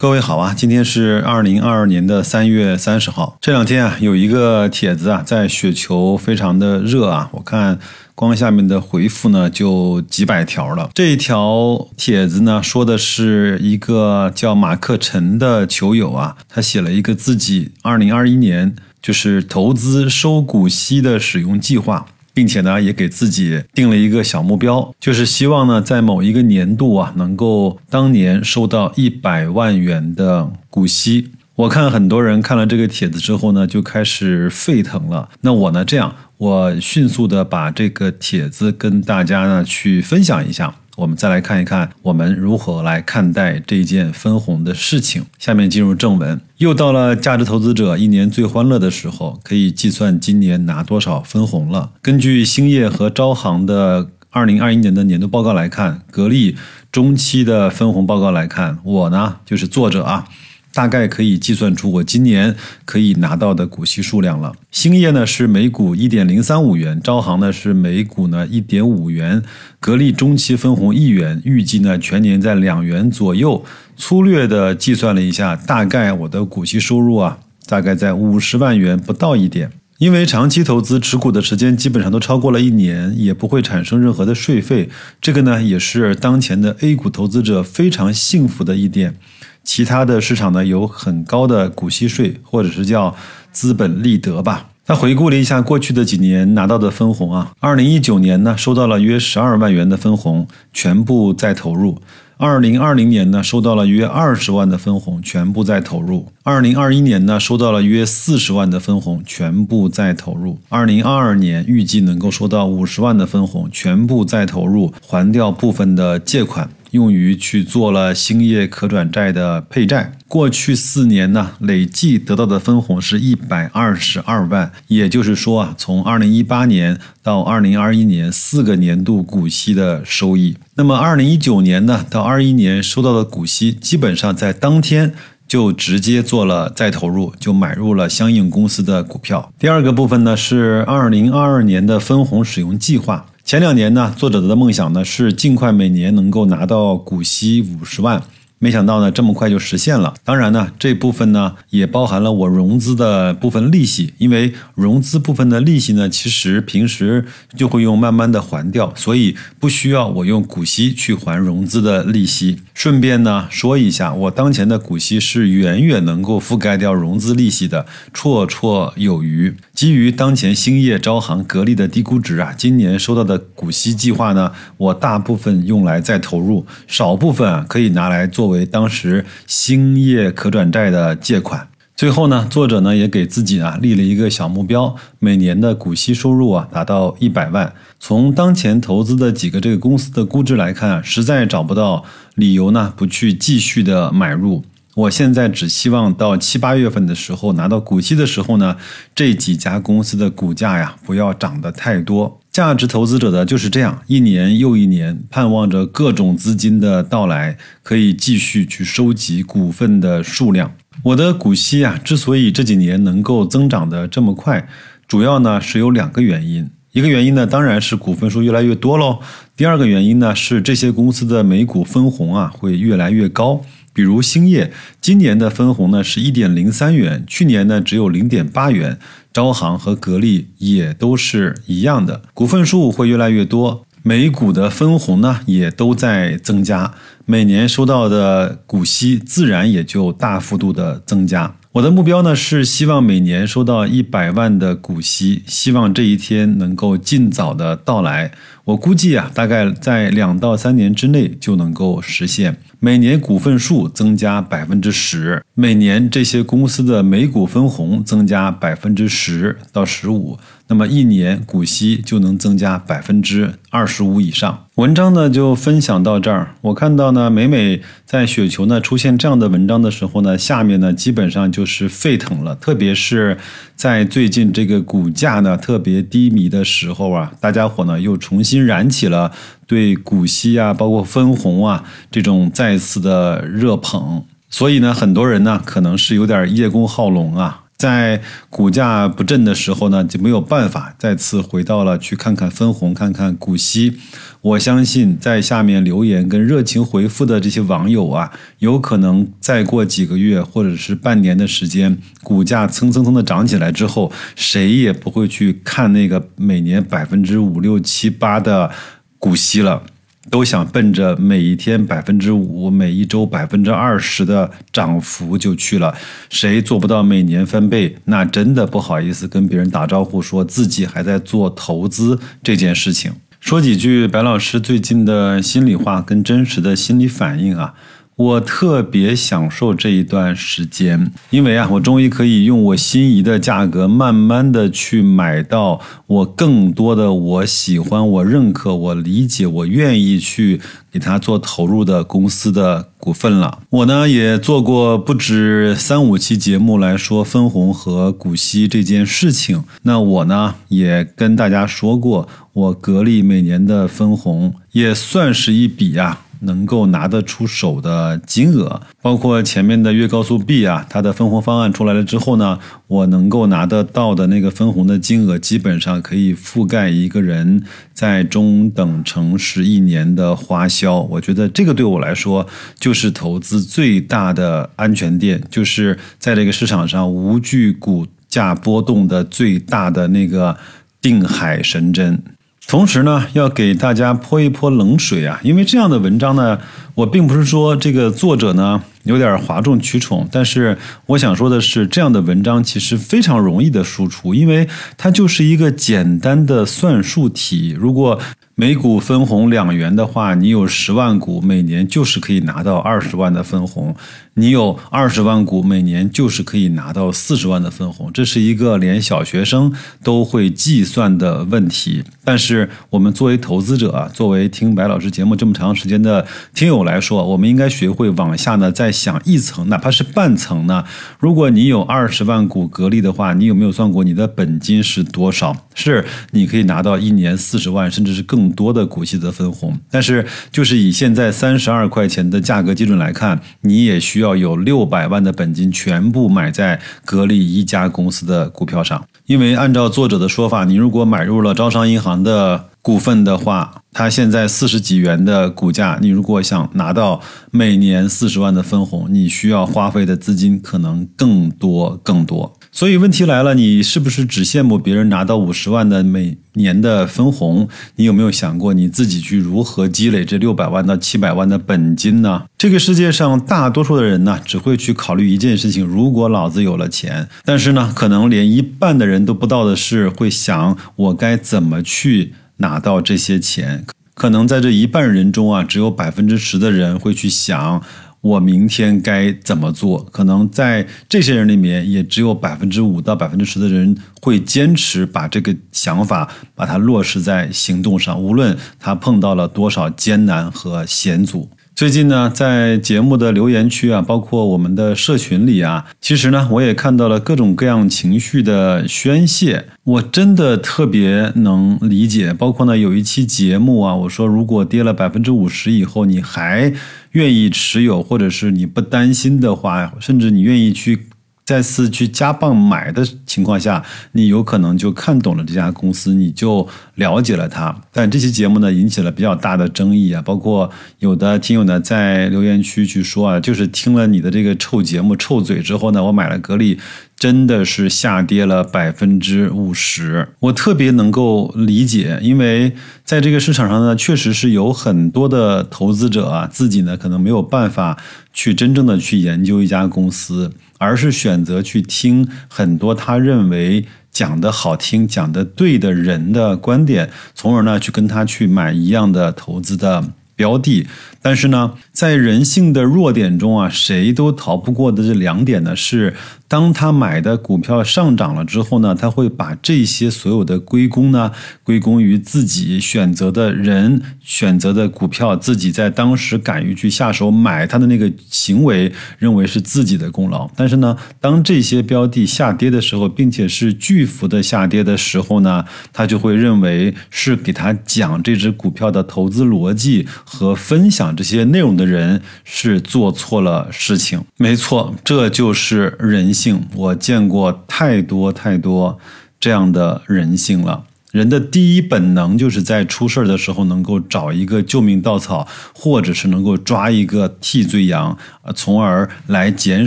各位好啊，今天是二零二二年的三月三十号。这两天啊，有一个帖子啊，在雪球非常的热啊，我看光下面的回复呢就几百条了。这一条帖子呢，说的是一个叫马克陈的球友啊，他写了一个自己二零二一年就是投资收股息的使用计划。并且呢，也给自己定了一个小目标，就是希望呢，在某一个年度啊，能够当年收到一百万元的股息。我看很多人看了这个帖子之后呢，就开始沸腾了。那我呢，这样，我迅速的把这个帖子跟大家呢去分享一下。我们再来看一看，我们如何来看待这件分红的事情。下面进入正文，又到了价值投资者一年最欢乐的时候，可以计算今年拿多少分红了。根据兴业和招行的二零二一年的年度报告来看，格力中期的分红报告来看，我呢就是作者啊。大概可以计算出我今年可以拿到的股息数量了。兴业呢是每股一点零三五元，招行呢是每股呢一点五元，格力中期分红一元，预计呢全年在两元左右。粗略的计算了一下，大概我的股息收入啊，大概在五十万元不到一点。因为长期投资持股的时间基本上都超过了一年，也不会产生任何的税费。这个呢也是当前的 A 股投资者非常幸福的一点。其他的市场呢有很高的股息税，或者是叫资本利得吧。他回顾了一下过去的几年拿到的分红啊，二零一九年呢收到了约十二万元的分红，全部再投入；二零二零年呢收到了约二十万的分红，全部再投入；二零二一年呢收到了约四十万的分红，全部再投入；二零二二年预计能够收到五十万的分红，全部再投入，还掉部分的借款。用于去做了兴业可转债的配债。过去四年呢，累计得到的分红是一百二十二万，也就是说啊，从二零一八年到二零二一年四个年度股息的收益。那么二零一九年呢到二一年收到的股息，基本上在当天就直接做了再投入，就买入了相应公司的股票。第二个部分呢是二零二二年的分红使用计划。前两年呢，作者的梦想呢是尽快每年能够拿到股息五十万。没想到呢，这么快就实现了。当然呢，这部分呢也包含了我融资的部分利息，因为融资部分的利息呢，其实平时就会用慢慢的还掉，所以不需要我用股息去还融资的利息。顺便呢说一下，我当前的股息是远远能够覆盖掉融资利息的，绰绰有余。基于当前兴业、招行、格力的低估值啊，今年收到的股息计划呢，我大部分用来再投入，少部分啊可以拿来做。为当时兴业可转债的借款。最后呢，作者呢也给自己啊立了一个小目标，每年的股息收入啊达到一百万。从当前投资的几个这个公司的估值来看，实在找不到理由呢不去继续的买入。我现在只希望到七八月份的时候拿到股息的时候呢，这几家公司的股价呀不要涨得太多。价值投资者的就是这样，一年又一年，盼望着各种资金的到来，可以继续去收集股份的数量。我的股息啊，之所以这几年能够增长的这么快，主要呢是有两个原因。一个原因呢，当然是股份数越来越多喽。第二个原因呢，是这些公司的每股分红啊会越来越高。比如兴业今年的分红呢是一点零三元，去年呢只有零点八元。招行和格力也都是一样的，股份数会越来越多，每股的分红呢也都在增加，每年收到的股息自然也就大幅度的增加。我的目标呢是希望每年收到一百万的股息，希望这一天能够尽早的到来。我估计啊，大概在两到三年之内就能够实现。每年股份数增加百分之十，每年这些公司的每股分红增加百分之十到十五。那么一年股息就能增加百分之二十五以上。文章呢就分享到这儿。我看到呢，每每在雪球呢出现这样的文章的时候呢，下面呢基本上就是沸腾了。特别是在最近这个股价呢特别低迷的时候啊，大家伙呢又重新燃起了对股息啊，包括分红啊这种再次的热捧。所以呢，很多人呢可能是有点叶公好龙啊。在股价不振的时候呢，就没有办法再次回到了去看看分红、看看股息。我相信在下面留言跟热情回复的这些网友啊，有可能再过几个月或者是半年的时间，股价蹭蹭蹭的涨起来之后，谁也不会去看那个每年百分之五六七八的股息了。都想奔着每一天百分之五，每一周百分之二十的涨幅就去了。谁做不到每年翻倍，那真的不好意思跟别人打招呼，说自己还在做投资这件事情。说几句白老师最近的心里话跟真实的心理反应啊。我特别享受这一段时间，因为啊，我终于可以用我心仪的价格，慢慢的去买到我更多的我喜欢、我认可、我理解、我愿意去给他做投入的公司的股份了。我呢也做过不止三五期节目来说分红和股息这件事情。那我呢也跟大家说过，我格力每年的分红也算是一笔呀。能够拿得出手的金额，包括前面的粤高速 B 啊，它的分红方案出来了之后呢，我能够拿得到的那个分红的金额，基本上可以覆盖一个人在中等城市一年的花销。我觉得这个对我来说就是投资最大的安全垫，就是在这个市场上无惧股价波动的最大的那个定海神针。同时呢，要给大家泼一泼冷水啊，因为这样的文章呢，我并不是说这个作者呢有点哗众取宠，但是我想说的是，这样的文章其实非常容易的输出，因为它就是一个简单的算术题。如果每股分红两元的话，你有十万股，每年就是可以拿到二十万的分红；你有二十万股，每年就是可以拿到四十万的分红。这是一个连小学生都会计算的问题。但是我们作为投资者，作为听白老师节目这么长时间的听友来说，我们应该学会往下呢再想一层，哪怕是半层呢。如果你有二十万股格力的话，你有没有算过你的本金是多少？是你可以拿到一年四十万，甚至是更。多的股息的分红，但是就是以现在三十二块钱的价格基准来看，你也需要有六百万的本金全部买在格力一家公司的股票上。因为按照作者的说法，你如果买入了招商银行的股份的话，它现在四十几元的股价，你如果想拿到每年四十万的分红，你需要花费的资金可能更多更多。所以问题来了，你是不是只羡慕别人拿到五十万的每年的分红？你有没有想过你自己去如何积累这六百万到七百万的本金呢？这个世界上大多数的人呢，只会去考虑一件事情：如果老子有了钱。但是呢，可能连一半的人都不到的是，会想我该怎么去拿到这些钱？可能在这一半人中啊，只有百分之十的人会去想。我明天该怎么做？可能在这些人里面，也只有百分之五到百分之十的人会坚持把这个想法把它落实在行动上，无论他碰到了多少艰难和险阻。最近呢，在节目的留言区啊，包括我们的社群里啊，其实呢，我也看到了各种各样情绪的宣泄。我真的特别能理解。包括呢，有一期节目啊，我说如果跌了百分之五十以后，你还愿意持有，或者是你不担心的话，甚至你愿意去。再次去加磅买的情况下，你有可能就看懂了这家公司，你就了解了它。但这期节目呢，引起了比较大的争议啊，包括有的听友呢在留言区去说啊，就是听了你的这个臭节目、臭嘴之后呢，我买了格力，真的是下跌了百分之五十。我特别能够理解，因为在这个市场上呢，确实是有很多的投资者啊，自己呢可能没有办法去真正的去研究一家公司。而是选择去听很多他认为讲的好听、讲的对的人的观点，从而呢去跟他去买一样的投资的标的。但是呢，在人性的弱点中啊，谁都逃不过的这两点呢是。当他买的股票上涨了之后呢，他会把这些所有的归功呢，归功于自己选择的人、选择的股票，自己在当时敢于去下手买它的那个行为，认为是自己的功劳。但是呢，当这些标的下跌的时候，并且是巨幅的下跌的时候呢，他就会认为是给他讲这只股票的投资逻辑和分享这些内容的人是做错了事情。没错，这就是人性。我见过太多太多这样的人性了。人的第一本能就是在出事儿的时候能够找一个救命稻草，或者是能够抓一个替罪羊，从而来减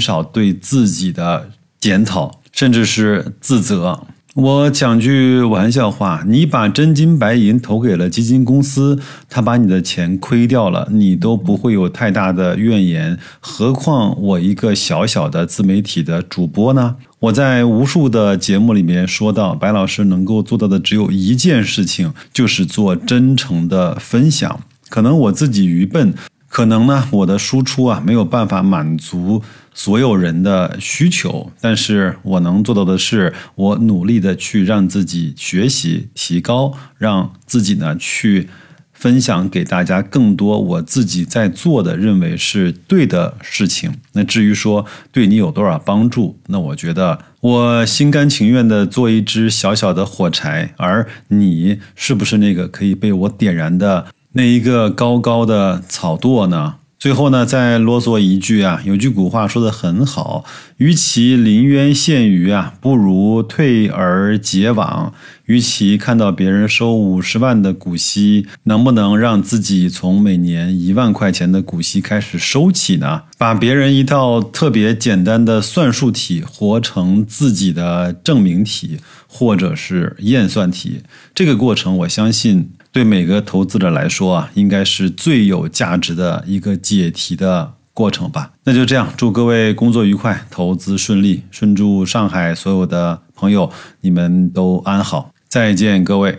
少对自己的检讨，甚至是自责。我讲句玩笑话，你把真金白银投给了基金公司，他把你的钱亏掉了，你都不会有太大的怨言。何况我一个小小的自媒体的主播呢？我在无数的节目里面说到，白老师能够做到的只有一件事情，就是做真诚的分享。可能我自己愚笨。可能呢，我的输出啊没有办法满足所有人的需求，但是我能做到的是，我努力的去让自己学习提高，让自己呢去分享给大家更多我自己在做的认为是对的事情。那至于说对你有多少帮助，那我觉得我心甘情愿的做一只小小的火柴，而你是不是那个可以被我点燃的？那一个高高的草垛呢？最后呢，再啰嗦一句啊，有句古话说的很好：“与其临渊羡鱼啊，不如退而结网。”与其看到别人收五十万的股息，能不能让自己从每年一万块钱的股息开始收起呢？把别人一套特别简单的算术题活成自己的证明题，或者是验算题，这个过程，我相信。对每个投资者来说啊，应该是最有价值的一个解题的过程吧。那就这样，祝各位工作愉快，投资顺利，顺祝上海所有的朋友你们都安好。再见，各位。